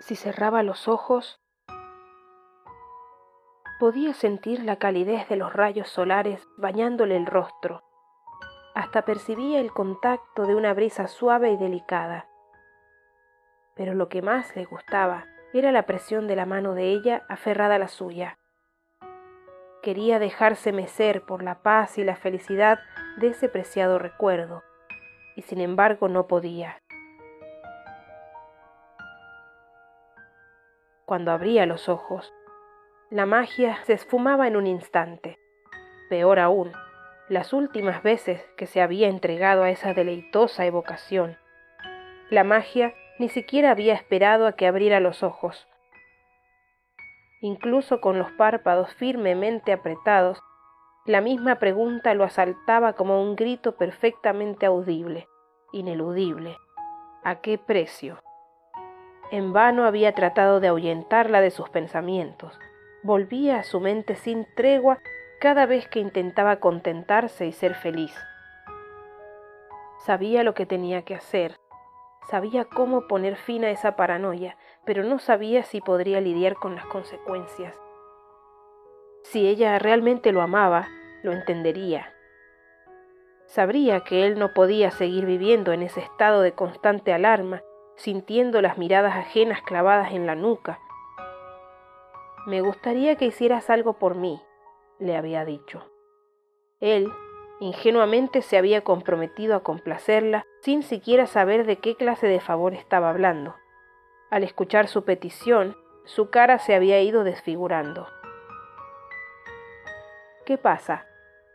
Si cerraba los ojos, podía sentir la calidez de los rayos solares bañándole el rostro. Hasta percibía el contacto de una brisa suave y delicada. Pero lo que más le gustaba era la presión de la mano de ella aferrada a la suya. Quería dejarse mecer por la paz y la felicidad de ese preciado recuerdo, y sin embargo no podía. Cuando abría los ojos, la magia se esfumaba en un instante. Peor aún, las últimas veces que se había entregado a esa deleitosa evocación, la magia ni siquiera había esperado a que abriera los ojos. Incluso con los párpados firmemente apretados, la misma pregunta lo asaltaba como un grito perfectamente audible, ineludible. ¿A qué precio? En vano había tratado de ahuyentarla de sus pensamientos volvía a su mente sin tregua cada vez que intentaba contentarse y ser feliz. Sabía lo que tenía que hacer, sabía cómo poner fin a esa paranoia, pero no sabía si podría lidiar con las consecuencias. Si ella realmente lo amaba, lo entendería. Sabría que él no podía seguir viviendo en ese estado de constante alarma, sintiendo las miradas ajenas clavadas en la nuca, me gustaría que hicieras algo por mí, le había dicho. Él, ingenuamente, se había comprometido a complacerla sin siquiera saber de qué clase de favor estaba hablando. Al escuchar su petición, su cara se había ido desfigurando. ¿Qué pasa?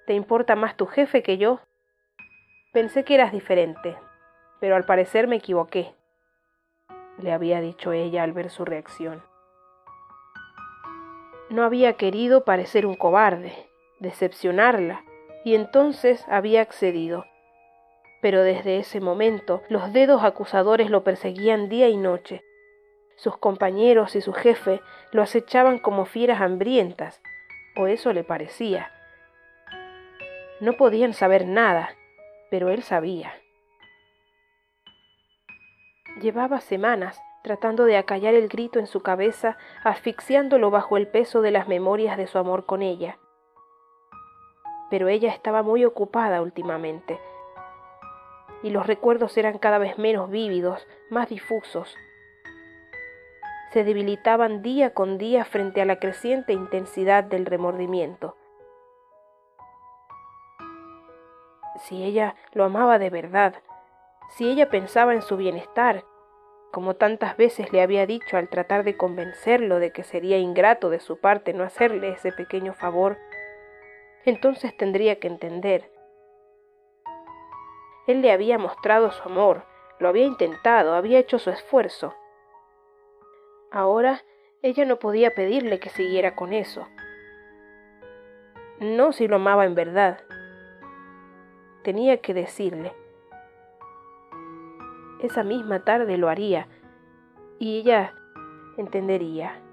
¿Te importa más tu jefe que yo? Pensé que eras diferente, pero al parecer me equivoqué, le había dicho ella al ver su reacción. No había querido parecer un cobarde, decepcionarla, y entonces había accedido. Pero desde ese momento los dedos acusadores lo perseguían día y noche. Sus compañeros y su jefe lo acechaban como fieras hambrientas, o eso le parecía. No podían saber nada, pero él sabía. Llevaba semanas tratando de acallar el grito en su cabeza, asfixiándolo bajo el peso de las memorias de su amor con ella. Pero ella estaba muy ocupada últimamente, y los recuerdos eran cada vez menos vívidos, más difusos. Se debilitaban día con día frente a la creciente intensidad del remordimiento. Si ella lo amaba de verdad, si ella pensaba en su bienestar, como tantas veces le había dicho al tratar de convencerlo de que sería ingrato de su parte no hacerle ese pequeño favor, entonces tendría que entender. Él le había mostrado su amor, lo había intentado, había hecho su esfuerzo. Ahora ella no podía pedirle que siguiera con eso. No si lo amaba en verdad. Tenía que decirle, esa misma tarde lo haría y ella entendería.